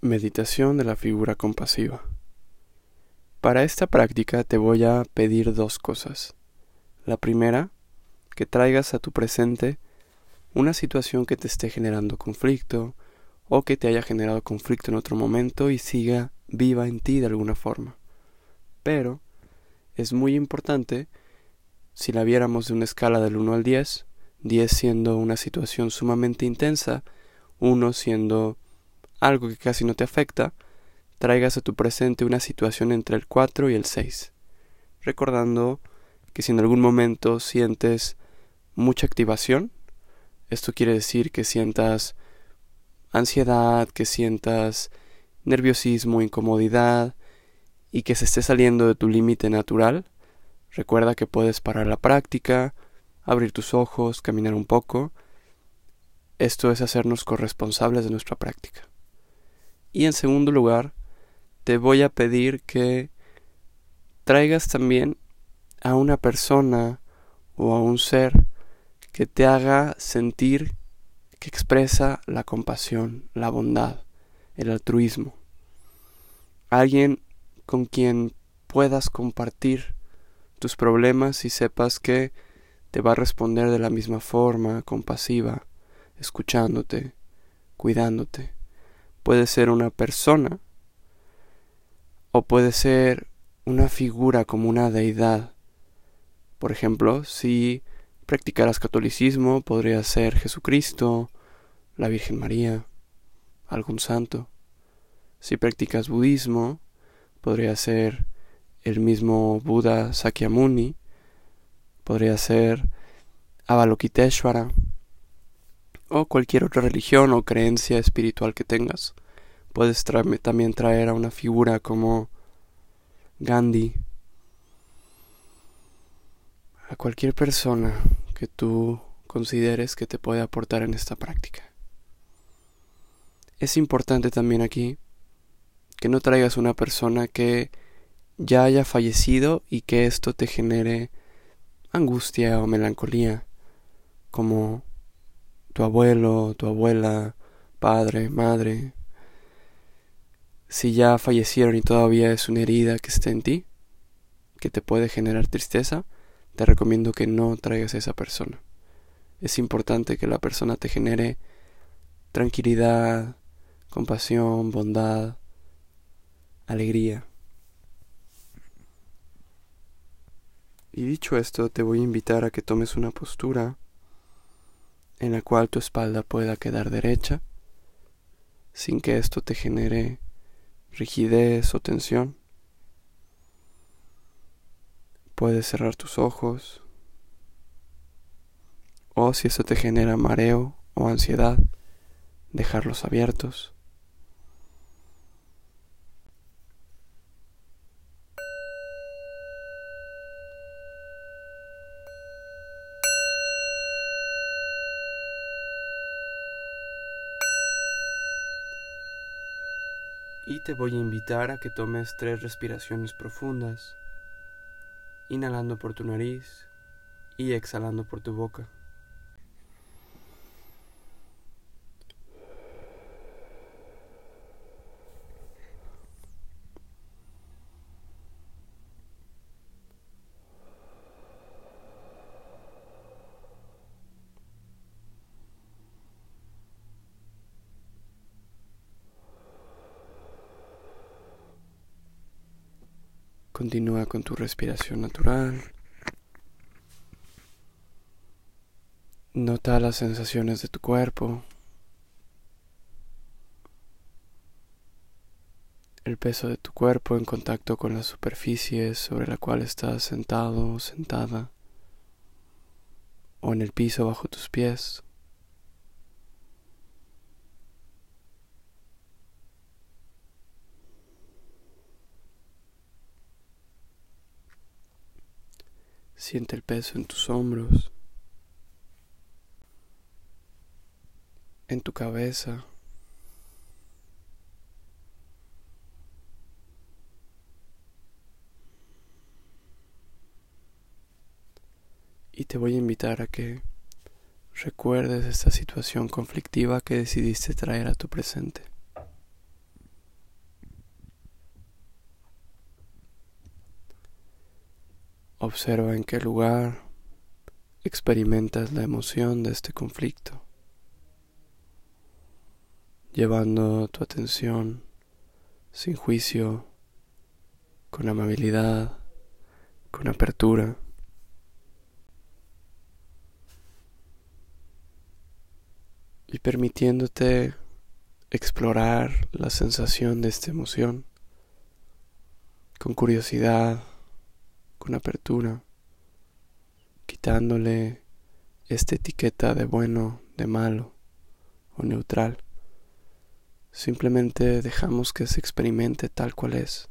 Meditación de la figura compasiva. Para esta práctica te voy a pedir dos cosas. La primera, que traigas a tu presente una situación que te esté generando conflicto o que te haya generado conflicto en otro momento y siga viva en ti de alguna forma. Pero es muy importante, si la viéramos de una escala del 1 al 10, 10 siendo una situación sumamente intensa, 1 siendo algo que casi no te afecta, traigas a tu presente una situación entre el 4 y el 6, recordando que si en algún momento sientes mucha activación, esto quiere decir que sientas ansiedad, que sientas nerviosismo, incomodidad y que se esté saliendo de tu límite natural, recuerda que puedes parar la práctica, abrir tus ojos, caminar un poco. Esto es hacernos corresponsables de nuestra práctica. Y en segundo lugar, te voy a pedir que traigas también a una persona o a un ser que te haga sentir que expresa la compasión, la bondad, el altruismo. Alguien con quien puedas compartir tus problemas y sepas que te va a responder de la misma forma, compasiva, escuchándote, cuidándote puede ser una persona o puede ser una figura como una deidad. Por ejemplo, si practicaras catolicismo, podría ser Jesucristo, la Virgen María, algún santo. Si practicas budismo, podría ser el mismo Buda Sakyamuni, podría ser Avalokiteshvara, o cualquier otra religión o creencia espiritual que tengas. Puedes también traer a una figura como Gandhi, a cualquier persona que tú consideres que te puede aportar en esta práctica. Es importante también aquí que no traigas una persona que ya haya fallecido y que esto te genere angustia o melancolía, como tu abuelo, tu abuela, padre, madre, si ya fallecieron y todavía es una herida que está en ti, que te puede generar tristeza, te recomiendo que no traigas a esa persona. Es importante que la persona te genere tranquilidad, compasión, bondad, alegría. Y dicho esto, te voy a invitar a que tomes una postura en la cual tu espalda pueda quedar derecha, sin que esto te genere rigidez o tensión. Puedes cerrar tus ojos o si eso te genera mareo o ansiedad, dejarlos abiertos. Y te voy a invitar a que tomes tres respiraciones profundas, inhalando por tu nariz y exhalando por tu boca. Continúa con tu respiración natural. Nota las sensaciones de tu cuerpo. El peso de tu cuerpo en contacto con las superficies sobre la cual estás sentado o sentada. O en el piso bajo tus pies. Siente el peso en tus hombros, en tu cabeza. Y te voy a invitar a que recuerdes esta situación conflictiva que decidiste traer a tu presente. Observa en qué lugar experimentas la emoción de este conflicto, llevando tu atención sin juicio, con amabilidad, con apertura. Y permitiéndote explorar la sensación de esta emoción con curiosidad, con apertura, quitándole esta etiqueta de bueno, de malo o neutral. Simplemente dejamos que se experimente tal cual es.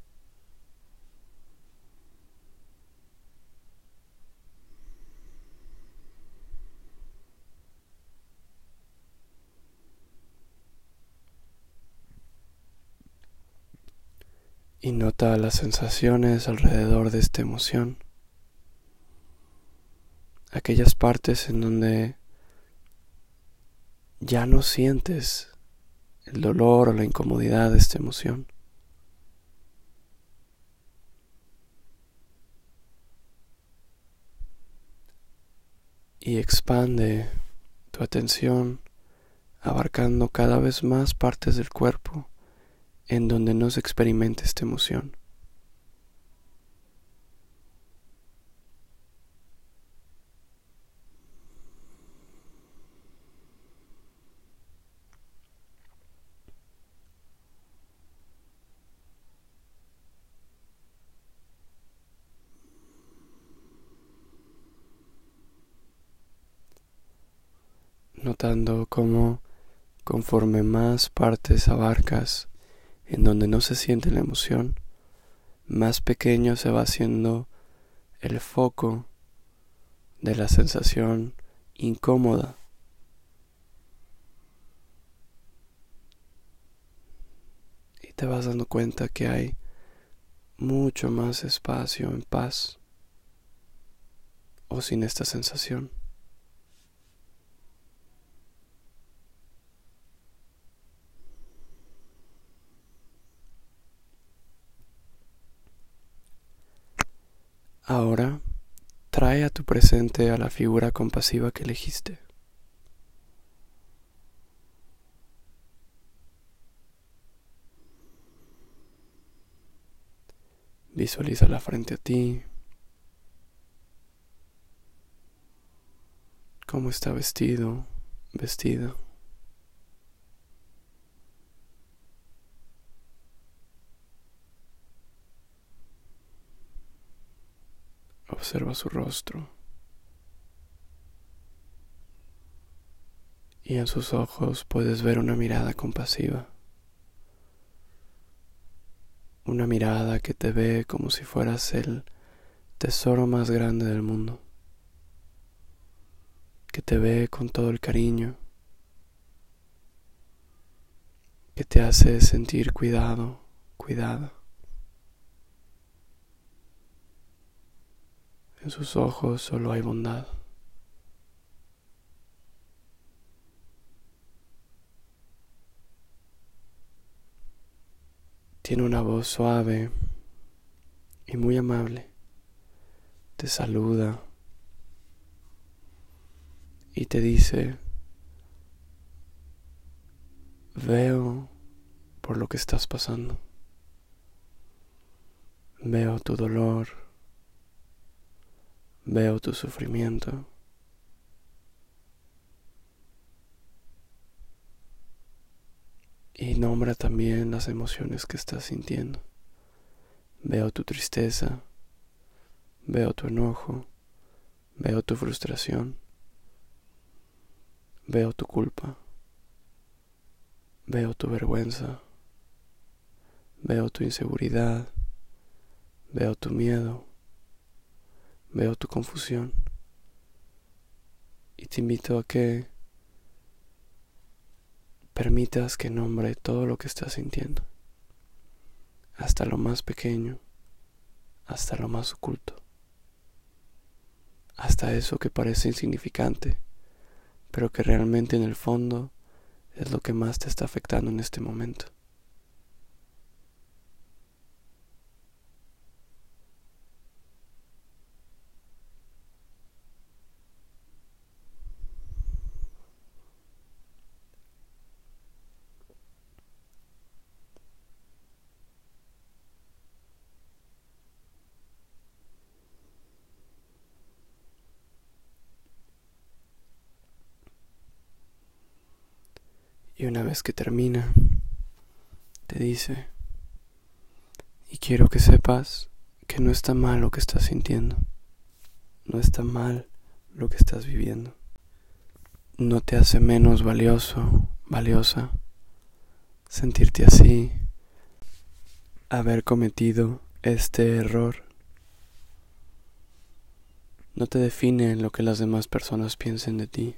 Y nota las sensaciones alrededor de esta emoción. Aquellas partes en donde ya no sientes el dolor o la incomodidad de esta emoción. Y expande tu atención abarcando cada vez más partes del cuerpo en donde no se experimente esta emoción. notando cómo conforme más partes abarcas en donde no se siente la emoción, más pequeño se va haciendo el foco de la sensación incómoda. Y te vas dando cuenta que hay mucho más espacio en paz o sin esta sensación. Trae a tu presente a la figura compasiva que elegiste. Visualízala frente a ti. Cómo está vestido, vestida. Observa su rostro. Y en sus ojos puedes ver una mirada compasiva. Una mirada que te ve como si fueras el tesoro más grande del mundo. Que te ve con todo el cariño. Que te hace sentir cuidado, cuidada. En sus ojos solo hay bondad. Tiene una voz suave y muy amable. Te saluda y te dice, veo por lo que estás pasando. Veo tu dolor Veo tu sufrimiento. Y nombra también las emociones que estás sintiendo. Veo tu tristeza, veo tu enojo, veo tu frustración, veo tu culpa, veo tu vergüenza, veo tu inseguridad, veo tu miedo, veo tu confusión y te invito a que permitas que nombre todo lo que estás sintiendo, hasta lo más pequeño, hasta lo más oculto, hasta eso que parece insignificante, pero que realmente en el fondo es lo que más te está afectando en este momento. Una vez que termina, te dice, y quiero que sepas que no está mal lo que estás sintiendo, no está mal lo que estás viviendo, no te hace menos valioso, valiosa sentirte así, haber cometido este error. No te define lo que las demás personas piensen de ti.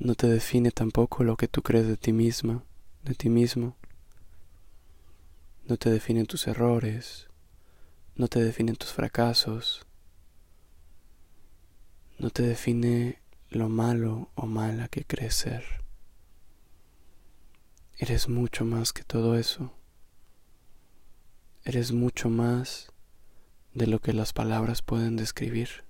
No te define tampoco lo que tú crees de ti misma, de ti mismo. No te definen tus errores, no te definen tus fracasos, no te define lo malo o mala que crees ser. Eres mucho más que todo eso. Eres mucho más de lo que las palabras pueden describir.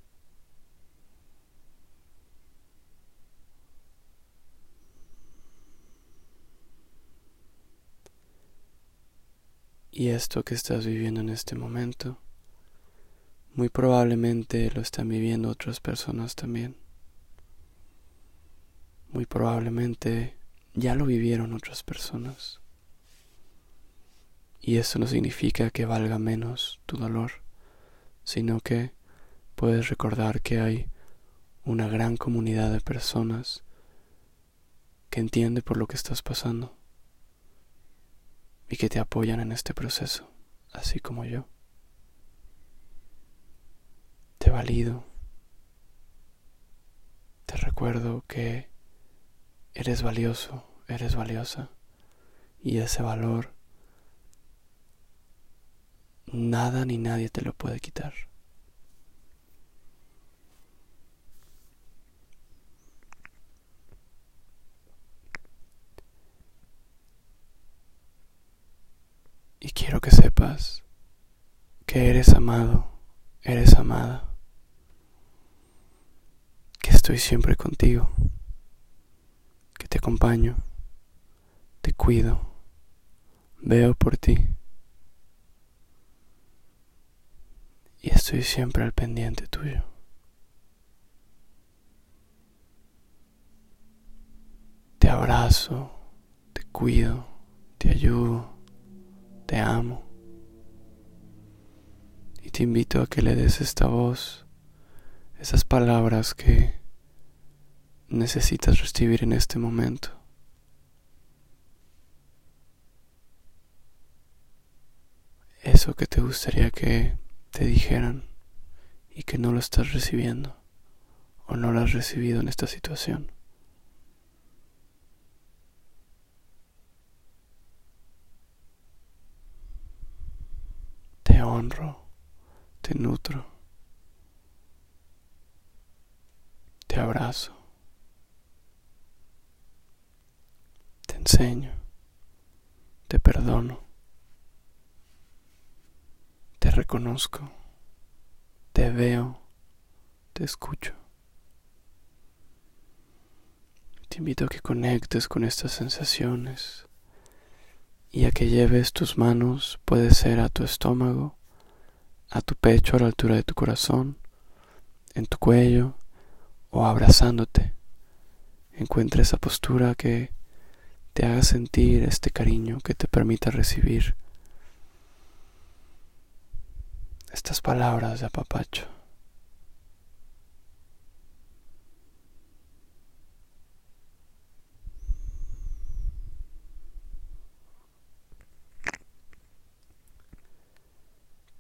Y esto que estás viviendo en este momento, muy probablemente lo están viviendo otras personas también. Muy probablemente ya lo vivieron otras personas. Y eso no significa que valga menos tu dolor, sino que puedes recordar que hay una gran comunidad de personas que entiende por lo que estás pasando y que te apoyan en este proceso, así como yo. Te valido. Te recuerdo que eres valioso, eres valiosa y ese valor nada ni nadie te lo puede quitar. Y quiero que sepas que eres amado, eres amada, que estoy siempre contigo, que te acompaño, te cuido, veo por ti y estoy siempre al pendiente tuyo. Te abrazo, te cuido, te ayudo te amo. Y te invito a que le des esta voz, esas palabras que necesitas recibir en este momento. Eso que te gustaría que te dijeran y que no lo estás recibiendo o no lo has recibido en esta situación. Te honro, te nutro, te abrazo, te enseño, te perdono, te reconozco, te veo, te escucho. Te invito a que conectes con estas sensaciones y a que lleves tus manos, puede ser a tu estómago, a tu pecho a la altura de tu corazón, en tu cuello o abrazándote. Encuentra esa postura que te haga sentir este cariño, que te permita recibir estas palabras de apapacho.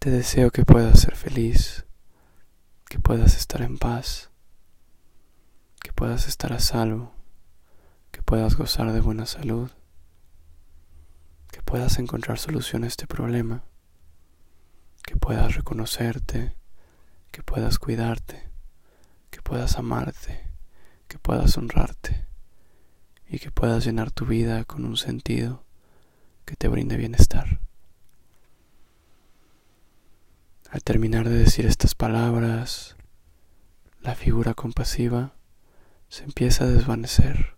Te deseo que puedas ser feliz, que puedas estar en paz, que puedas estar a salvo, que puedas gozar de buena salud, que puedas encontrar solución a este problema, que puedas reconocerte, que puedas cuidarte, que puedas amarte, que puedas honrarte y que puedas llenar tu vida con un sentido que te brinde bienestar. Al terminar de decir estas palabras, la figura compasiva se empieza a desvanecer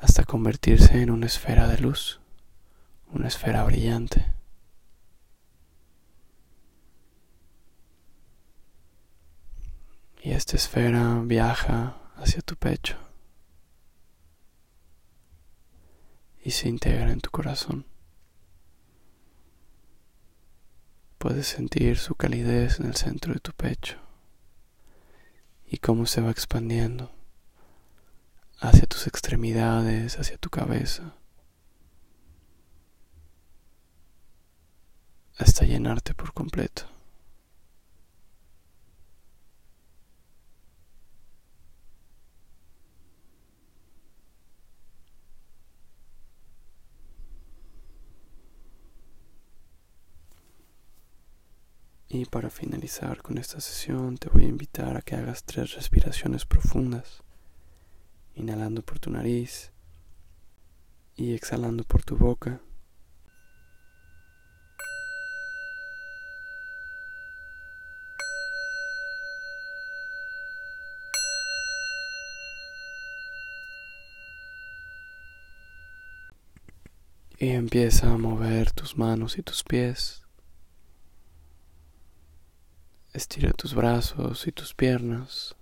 hasta convertirse en una esfera de luz, una esfera brillante. Y esta esfera viaja hacia tu pecho. y se integra en tu corazón. Puedes sentir su calidez en el centro de tu pecho y cómo se va expandiendo hacia tus extremidades, hacia tu cabeza, hasta llenarte por completo. Y para finalizar con esta sesión te voy a invitar a que hagas tres respiraciones profundas, inhalando por tu nariz y exhalando por tu boca. Y empieza a mover tus manos y tus pies Estira tus brazos y tus piernas.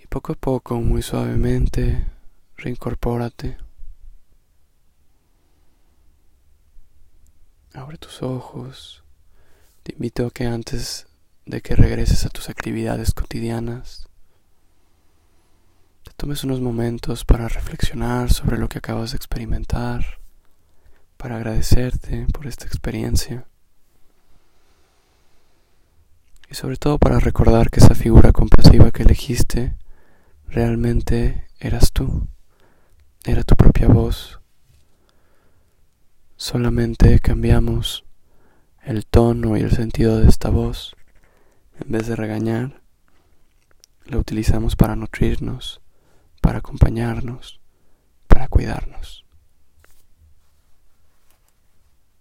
Y poco a poco, muy suavemente, reincorpórate. Abre tus ojos. Te invito a que antes de que regreses a tus actividades cotidianas, te tomes unos momentos para reflexionar sobre lo que acabas de experimentar, para agradecerte por esta experiencia y sobre todo para recordar que esa figura compasiva que elegiste realmente eras tú, era tu propia voz. Solamente cambiamos el tono y el sentido de esta voz. En vez de regañar, la utilizamos para nutrirnos, para acompañarnos, para cuidarnos.